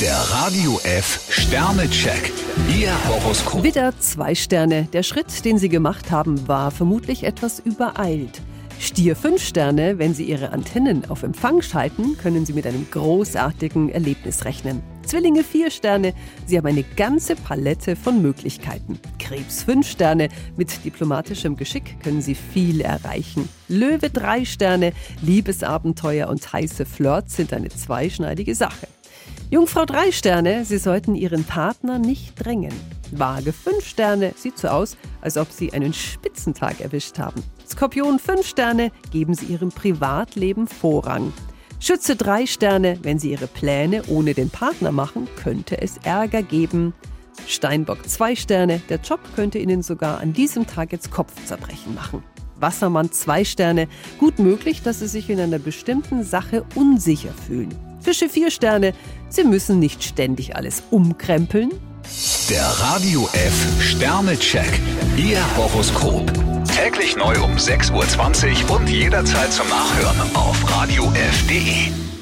Der Radio F Sternecheck. Ihr Horoskop. Widder, zwei Sterne. Der Schritt, den Sie gemacht haben, war vermutlich etwas übereilt. Stier, fünf Sterne. Wenn Sie Ihre Antennen auf Empfang schalten, können Sie mit einem großartigen Erlebnis rechnen. Zwillinge, vier Sterne. Sie haben eine ganze Palette von Möglichkeiten. Krebs, fünf Sterne. Mit diplomatischem Geschick können Sie viel erreichen. Löwe, drei Sterne. Liebesabenteuer und heiße Flirts sind eine zweischneidige Sache. Jungfrau drei Sterne, Sie sollten Ihren Partner nicht drängen. Waage fünf Sterne, sieht so aus, als ob Sie einen Spitzentag erwischt haben. Skorpion fünf Sterne, geben Sie Ihrem Privatleben Vorrang. Schütze drei Sterne, wenn Sie Ihre Pläne ohne den Partner machen, könnte es Ärger geben. Steinbock zwei Sterne, der Job könnte Ihnen sogar an diesem Tag jetzt Kopfzerbrechen machen. Wassermann zwei Sterne, gut möglich, dass Sie sich in einer bestimmten Sache unsicher fühlen. Fische vier Sterne, Sie müssen nicht ständig alles umkrempeln. Der Radio F Sternecheck. Ihr Horoskop. Täglich neu um 6.20 Uhr und jederzeit zum Nachhören auf radiof.de.